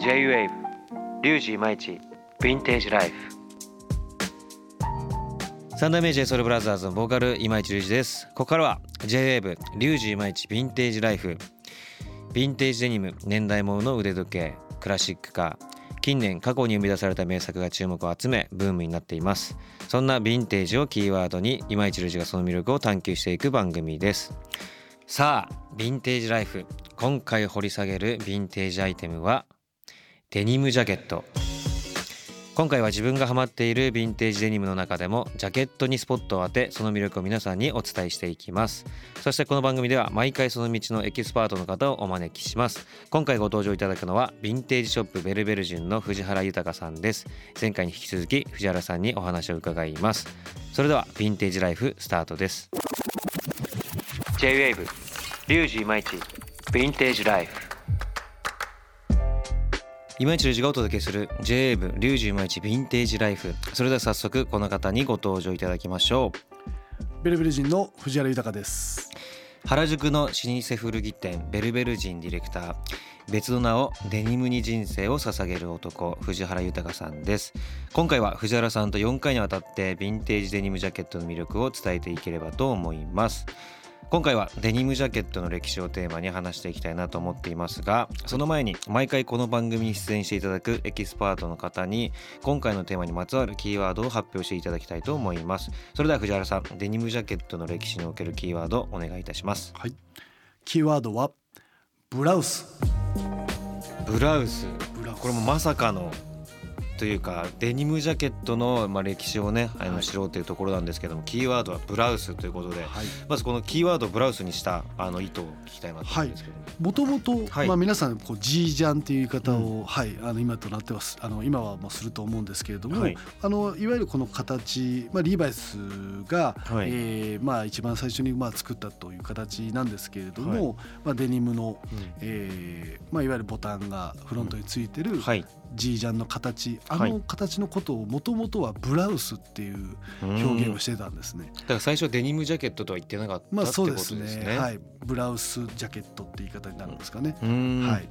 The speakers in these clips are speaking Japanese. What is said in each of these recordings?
J-WAVE リュウジイマイチヴィンテージライフ。三代目 j ソ o ルブラザーズのボーカル今市隆二です。ここからは J-WAVE リュウジイマイチヴィンテージライフ。ヴィンテージデニム年代物の腕時計クラシックカー近年過去に生み出された名作が注目を集めブームになっています。そんなヴィンテージをキーワードに今市隆二がその魅力を探求していく番組です。さあヴィンテージライフ。今回掘り下げるヴィンテージアイテムはデニムジャケット。今回は自分がハマっているヴィンテージデニムの中でもジャケットにスポットを当てその魅力を皆さんにお伝えしていきます。そしてこの番組では毎回その道のエキスパートの方をお招きします。今回ご登場いただくのはヴィンテージショップベルベルジンの藤原豊さんです。前回に引き続き藤原さんにお話を伺います。それではヴィンテージライフスタートです。J-WAVE リュウジイマイチヴィンテージライフ今市隆二がお届けする j a ブリュウジイマイチヴィンテージライフ。それでは早速この方にご登場いただきましょう。ベルベルジンの藤原豊です。原宿の老舗古着店ベルベルジンディレクター。別の名をデニムに人生を捧げる男藤原豊さんです。今回は藤原さんと4回にわたってヴィンテージデニムジャケットの魅力を伝えていければと思います今回はデニムジャケットの歴史をテーマに話していきたいなと思っていますがその前に毎回この番組に出演していただくエキスパートの方に今回のテーマにまつわるキーワードを発表していただきたいと思います。それでは藤原さんデニムジャケットの歴史におけるキーワードお願いいたします。はい。キーワードはブラウス。ブラウス。これもまさかのというかデニムジャケットのまあ歴史をねあの知ろうというところなんですけども、キーワードはブラウスということで、はい、まずこのキーワードをブラウスにしたあの意図を聞きたいなと思うんですけど。もともとまあ皆さんこうジージャンっていう言い方を、うん、はいあの今となってはあの今はもうすると思うんですけれども、はい、あのいわゆるこの形まあリーバイスが、はい、えー、まあ一番最初にまあ作ったという形なんですけれども、はい、まあデニムの、うん、えー、まあいわゆるボタンがフロントについてる、うん、はい、ジージャンの形あの形のことをもともとはブラウスっていう表現をしてたんですね。だから最初デニムジャケットとは言ってなかったまあそうですね。はい、ブラウスジャケットって言い方になるんですかね。はい。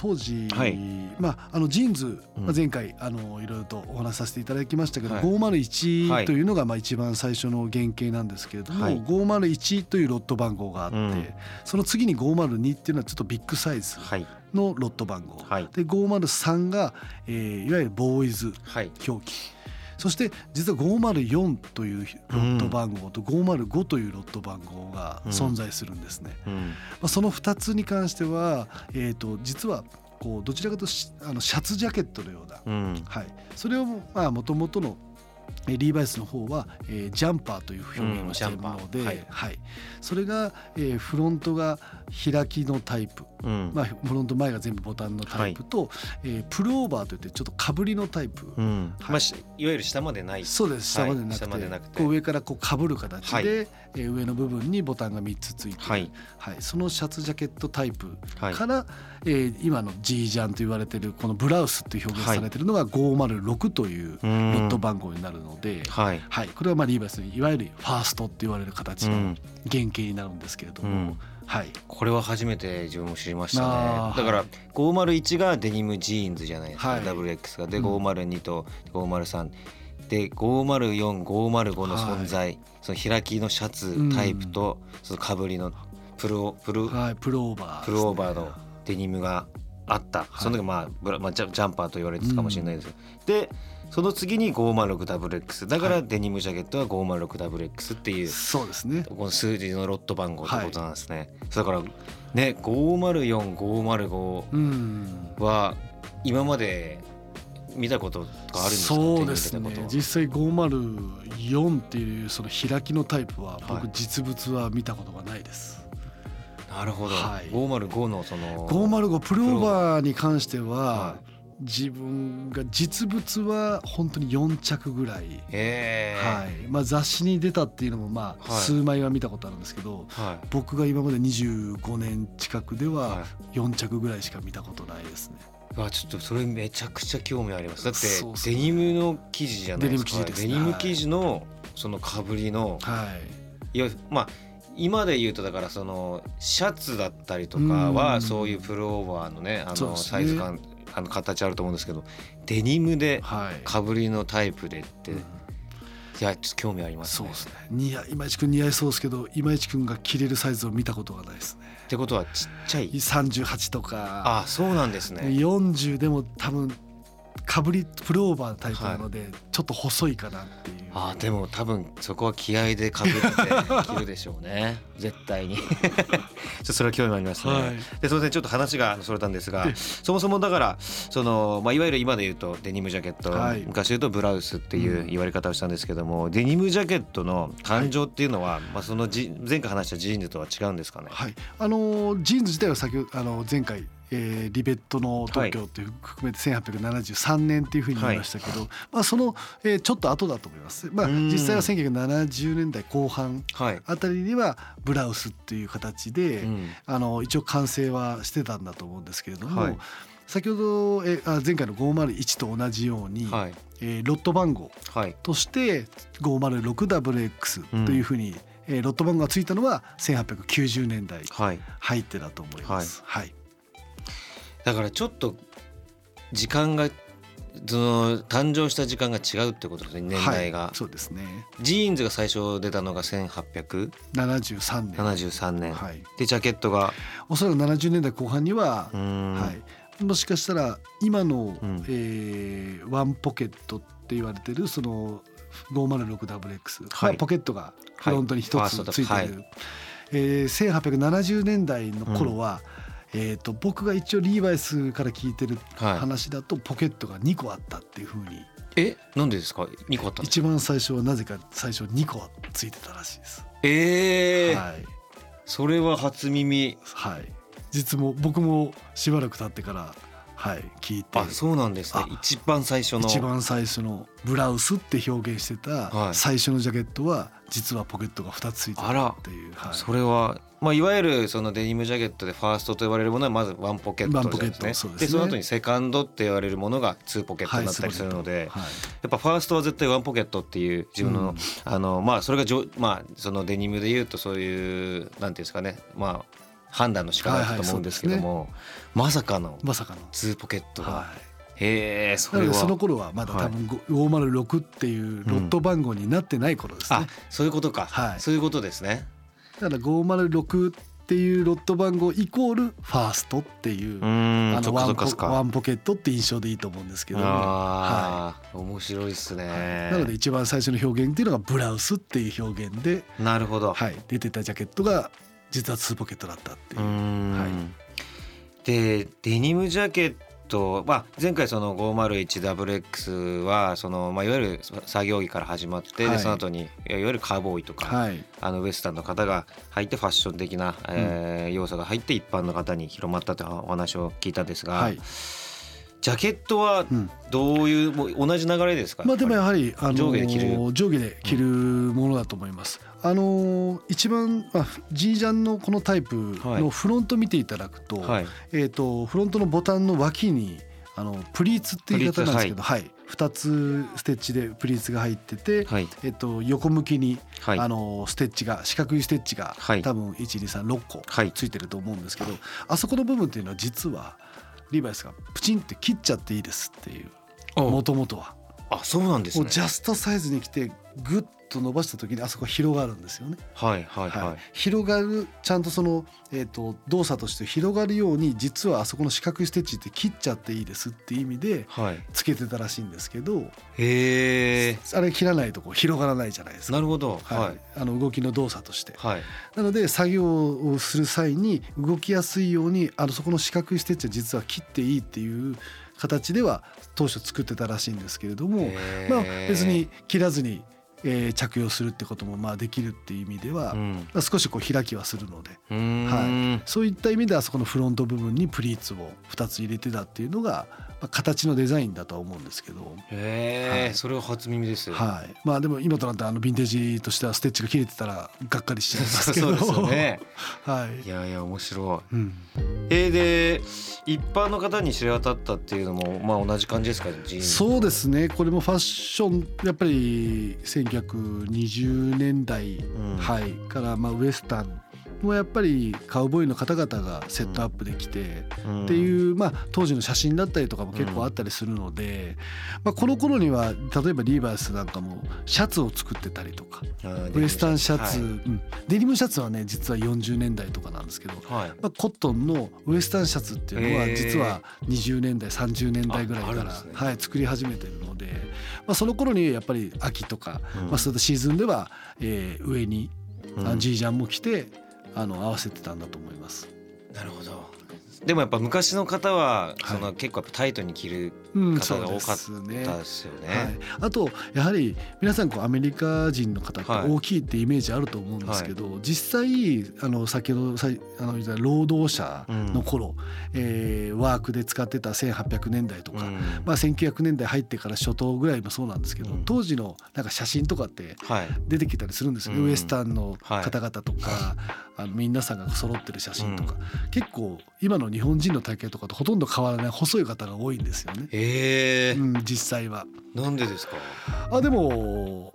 当時、はい、まあ、あのジーンズ、まあ、前回あのいろいろとお話しさせていただきましたけど、はい、501というのがまあ一番最初の原型なんですけれども、はい、501というロット番号があって、うん、その次に502っていうのはちょっとビッグサイズのロット番号、はい、で503が、えー、いわゆるボーイズ表記。そして実は504というロット番号と505というロット番号が存在するんですね。まあ、その2つに関しては、えー、と実はこうどちらかとあのシャツジャケットのような、はい、それをもともとのリーバイスの方は、えー、ジャンパーという表現をしているので、うんはい、はい、それが、えー、フロントが開きのタイプ、うん、まあ、フロント前が全部ボタンのタイプと、はい、えー、プルオーバーといってちょっとかぶりのタイプ、うん、はい。まあ、いわゆる下までない。そうです。下までなくて,、なくて。こう上からこうかぶる形で、はい、えー、上の部分にボタンが3つついて、はい。はい、そのシャツジャケットタイプから、はい、えー、今の G ジャンと言われてるこのブラウスっていう表現されてるのが506というロット番号になるので、はい、はい、これはまあリーバイスいわゆるファーストって言われる形の原型になるんですけれども。うん。はい、これは初めて自分も知りましたね。だから501がデニムジーンズじゃないですか、はい、WX が。で502と503で504505の存在、はい、その開きのシャツタイプと、そのかぶりのプルプル、はい、プルオーバー、ね、プルオーバーのデニムがあった、その時まあブラ、まあ、ジャンパーと言われてたかもしれないです、うん、でその次に 506WX だからデニムジャケットは 506WX っていう、そうですね。この数字のロット番号ってことなんですね、はい、だからね504505は今まで見たことがあるんですか？そうですね。実際504っていうその開きのタイプは僕実物は見たことがないです、はい、なるほど、はい、505のその505プルオーバーに関しては、はい自分が実物は本当に4着ぐらい、はい。まあ、雑誌に出たっていうのもまあ数枚は見たことあるんですけど、はい、僕が今まで25年近くでは4着ぐらいしか見たことないですね。あちょっとそれめちゃくちゃ興味あります。だってデニムの生地じゃないですか。デニム生地のそのかぶりの、はい、いやまあ今で言うとだからそのシャツだったりとかはそういうプルオーバーのねあのサイズ感あの形あると思うんですけどデニムでかぶりのタイプでって、はいいやちょっと興味あります、ね、そうですね。似合今市君似合いそうですけど今市君が着れるサイズを見たことがないですね。ってことはちっちゃい。38とか。あそうなんですね。40でも多分かぶりプルオーバータイプなので、ちょっと細いかなっていう。あでも多分そこは気合でかぶって着るでしょうね。絶対に。ちょそれは興味ありますね、はい、ですみません。ちょっと話がそれたんですがそもそもだからその、まあ、いわゆる今で言うとデニムジャケット、はい、昔言うとブラウスっていう言われ方をしたんですけども、うん、デニムジャケットの誕生っていうのは、はい、まあ、そのじ前回話したジーンズとは違うんですかね、はい、あのジーンズ自体は先あの前回えー、リベットの特許っていう含めて1873年っていうふうに言いましたけど、はい、まあ、その、えー、ちょっと後だと思います。まあ、実際は1970年代後半あたりにはブラウスっていう形で、あの一応完成はしてたんだと思うんですけれども。はい。先ほどえあ前回の501と同じように、はい、えー、ロット番号として 506WX というふうに、うん、えー、ロット番号がついたのは1890年代入ってだと思います。はい、はいだからちょっと時間がその誕生した時間が違うってことですね年代が、はい、そうですね。ジーンズが最初出たのが1873年。73年、はい、でジャケットが？おそらく70年代後半には、はい、もしかしたら今の、うん、えー、ワンポケットって言われてるその 506WX、はい、ポケットがフロントに一つついてる、はい、えー、1870年代の頃は、うんえーと、僕が一応リーバイスから聞いてる話だと、ポケットが2個あったっていうふうに。え？なんでですか？2個あった一番最初はなぜか最初2個ついてたらしいです。ええー、はい、それは初耳。はい。実も僕もしばらく経ってからはい聞いて。あそうなんですね。一番最初の。一番最初のブラウスって表現してた最初のジャケットは実はポケットが2つついてるっていう、はい、それはまあ、いわゆるそのデニムジャケットでファーストと呼ばれるものはまずワンポケットですね。そで、ね、その後にセカンドって言われるものがツーポケットになったりするので、はい、やっぱファーストは絶対ワンポケットっていう自分の、うん、あのまあそれがじょまあそのデニムで言うとそういうなんていうんですかね。まあ判断の仕方だと思うんですけども、はいはいね、まさかのまさかの。ツーポケットが。はい。へえそれは。その頃はまだ多分506っていうロット番号になってない頃ですね、うん、そういうことか、はい、そういうことですねだから506っていうロット番号イコールファーストっていうあのワンポワンポケットって印象でいいと思うんですけど、はい、面白いですね、なので一番最初の表現っていうのがブラウスっていう表現でなるほど、はい、出てたジャケットが実はツーポケットだったっていう。はい、でデニムジャケットまあ、前回その 501WX はその、まあ、いわゆる作業着から始まって、はい、でその後にいわゆるカウボーイとか、はい、あのウエスタンの方が入ってファッション的な、えー、要素が入って一般の方に広まったというお話を聞いたんですが。はいジャケットはどういう、もう同じ流れですか？まあでもやはり、あの上下で着る。上下で着るものだと思います。あの一番、まあ、G ジャンのこのタイプのフロント見ていただくと,、はい、えーと、フロントのボタンの脇にあのプリーツっていう言い方なんですけど、はい、2つステッチでプリーツが入ってて、はい、えー、と横向きに、はい、あのステッチが四角いステッチが、はい、多分1236個ついてると思うんですけど、あそこの部分っていうのは実はリーバイスがプチンって切っちゃっていいですっていうもともとは。あそうなんですね。ジャストサイズに来てグッと伸ばした時にあそこ広がるんですよね。はいはいはい。はい、広がるちゃんとそのえっ、ー、と動作として広がるように実はあそこの四角いステッチって切っちゃっていいですっていう意味でつけてたらしいんですけど、はい、へえ。あれ切らないとこう広がらないじゃないですか。なるほど。はい。あの動きの動作として。はい。なので作業をする際に動きやすいようにあのそこの四角いステッチは実は切っていいっていう形では当初作ってたらしいんですけれども、まあ別に切らずにえー、着用するってこともまあできるっていう意味では、うん、少しこう開きはするので、はい、そういった意味ではそこのフロント部分にプリーツを2つ入れてたっていうのが、まあ、形のデザインだとは思うんですけど。へえ、はい、それは初耳ですはい。まあでも今となってあのヴィンテージとしてはステッチが切れてたらがっかりしちゃいますけど。そうですよね。はい。いやいや面白い、うん、えー、で一般の方に知れ渡ったっていうのもまあ同じ感じですかそうですね。これもファッションやっぱり1920年代、うん、はい。からまあウエスタンもやっぱりカウボーイの方々がセットアップできて、っていう、まあ、当時の写真だったりとかも結構あったりするので、まあ、この頃には例えばリーバイスなんかもシャツを作ってたりとかウエスタンシャツ、はい、うん、デニムシャツはね実は40年代とかなんですけど、はい、まあ、コットンのウエスタンシャツっていうのは実は20年代30年代ぐらいから、ね、はい、作り始めてるので、まあ、その頃にやっぱり秋とか、うん、まあ、そういったシーズンでは、えー、上に、うん、ジージャンも着てあの合わせてたんだと思います。なるほどでもやっぱ昔の方はその結構タイトに着る方が多かったですよね。はい、あとやはり皆さんこうアメリカ人の方って大きいってイメージあると思うんですけど、はい、実際あの先ほどあの労働者の頃、うん、えー、ワークで使ってた1800年代とか、うん、まあ、1900年代入ってから初頭ぐらいもそうなんですけど、うん、当時のなんか写真とかって出てきたりするんですよ、はい、ウエスタンの方々とか、はい、あの皆さんが揃ってる写真とか、結構今の日本人の体型とかとほとんど変わらない細い方が多いんですよね。えー、うん、実際は。なんでですか？あでも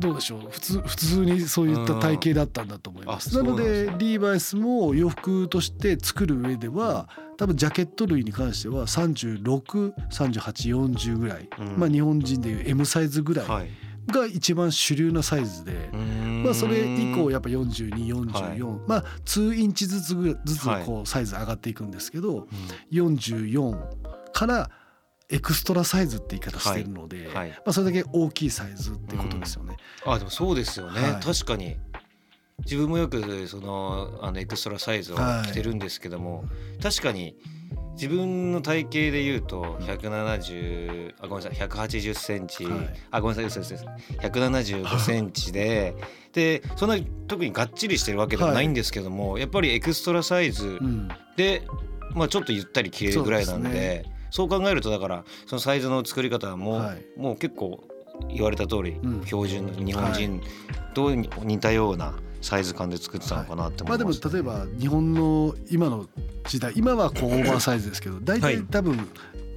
どうでしょう普通普通にそういった体型だったんだと思います。なのでリーバイスも洋服として作る上では多分ジャケット類に関しては363840ぐらい、うん、まあ日本人でいう M サイズぐらい。はいが一番主流なサイズで、まあ、それ以降やっぱ4244、はい、まあ2インチずつずつこうサイズ上がっていくんですけど、はい、44からエクストラサイズって言い方してるので、はい。はい、まあ、それだけ大きいサイズってことですよね。うん、あでもそうですよね、はい、確かに。自分もよくそのあのエクストラサイズを着てるんですけども、確かに自分の体型で言うと170あごめんなさい180センチ、はい、あごめんなさい嘘です175センチで でそんな特にがっちりしてるわけでもないんですけども、はい、やっぱりエクストラサイズで、うん、まあ、ちょっとゆったり着れるぐらいなんでそう、ね,、考えるとだからそのサイズの作り方も、はい、もう結構言われた通り、うん、標準の日本人と似たような。サイズ感で作ってたのかなって思います、まあ、でも例えば日本の今の時代今はこうオーバーサイズですけど大体多分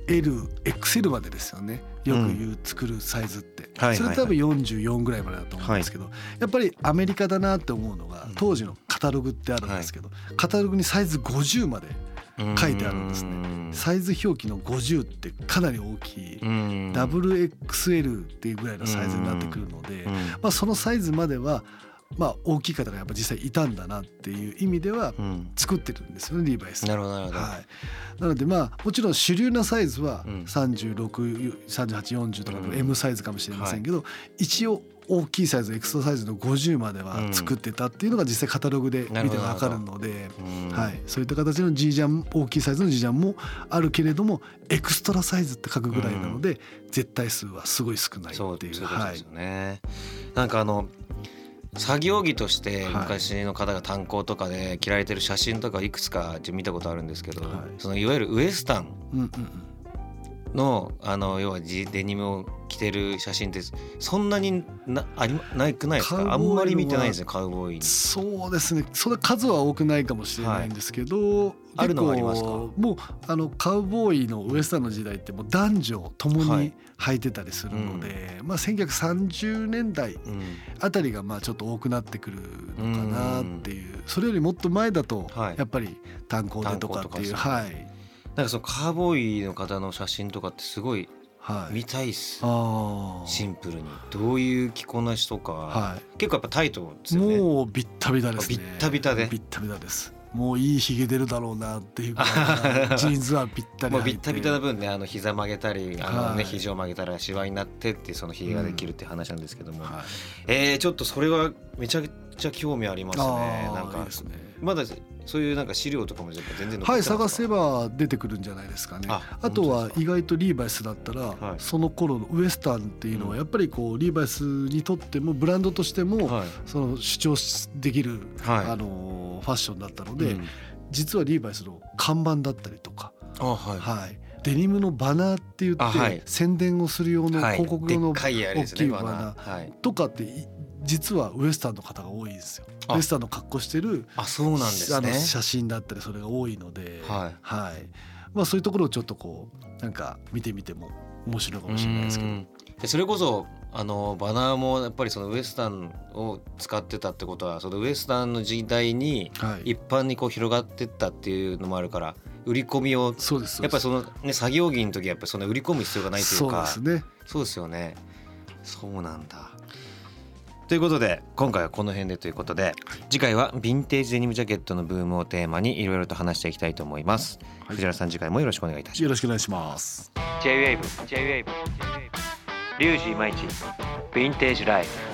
LXL までですよね。よく言う作るサイズって、うん、それ多分44ぐらいまでだと思うんですけど、やっぱりアメリカだなって思うのが当時のカタログってあるんですけど、カタログにサイズ50まで書いてあるんですね。サイズ表記の50ってかなり大きい。WXL っていうぐらいのサイズになってくるので、まあ、そのサイズまではまあ、大きい方がやっぱ実際いたんだなっていう意味では作ってるんですよね、うん、リーバイス。なるほどなるほど。はい、なのでまあもちろん主流なサイズは363840とかの M サイズかもしれませんけど、うんはい、一応大きいサイズエクストラサイズの50までは作ってたっていうのが実際カタログで見てわかるので、はい、そういった形の G ジャン大きいサイズの G ジャンもあるけれどもエクストラサイズって書くぐらいなので、絶対数はすごい少ないっていう。そうですよね、なんかあの作業着として昔の方が炭鉱とかで着られてる写真とかいくつか見たことあるんですけど、はい、そのいわゆるウエスタンのあの要はデニムを着てる写真ってそんなになありなくないですか？あんまり見てないですねカウボーイそうですね。それ数は多くないかもしれないんですけど、はい、あるのはありますか？もうあのカウボーイのウエスタンの時代ってもう男女ともに履い。てたりするので、はいうん、まあ、1930年代あたりがまあちょっと多くなってくるのかなっていう、うん、それよりもっと前だとやっぱり炭鉱でとかっていう、はい、なんかそのカウボーイの方の写真とかってすごい見たいっす、はい、シンプルに。どういう着こなしとか、はい、結構やっぱタイトですよね。もうビッタビタですね。ビッタビタで。ビッタビタです。もういいひげ出るだろうなっていう ジーンズはぴったりもうビッタビタな分ねあの膝曲げたりあのね、肘を曲げたらシワになってってそのひげができるって話なんですけども、うん。はい、えー、ちょっとそれはめちゃくちゃ興味ありますね。なんかいいですねまだそういうなんか資料とかも全然はい探せば出てくるんじゃないですかね。あとは意外とリーバイスだったら、はい、その頃のウエスタンっていうのはやっぱりこうリーバイスにとってもブランドとしても、はい、その主張できる、はい、あのファッションだったので、うん、実はリーバイスの看板だったりとか、はい、はい、デニムのバナーって言って、宣伝をする用の広告用の大きいバナーとかって実はウエスタンの方が多いですよ。ウエスタンの格好してるあそうなんですね。写真だったりそれが多いので、はい、はい、まあそういうところをちょっとこうなんか見てみても面白いかもしれないですけど。それこそあのバナーもやっぱりそのウエスタンを使ってたってことはそのウエスタンの時代に一般にこう広がってったっていうのもあるから売り込みをやっぱりそのね作業着の時はやっぱりそんな売り込む必要がないというか。そうですね。そうですよね。そうなんだということで今回はこの辺でということで次回はヴィンテージデニムジャケットのブームをテーマにいろいろと話していきたいと思います、はい、藤原さん次回もよろしくお願いいたします。よろしくお願いします。J-WAVE J-WAVE リュウジイマイチヴィンテージライフ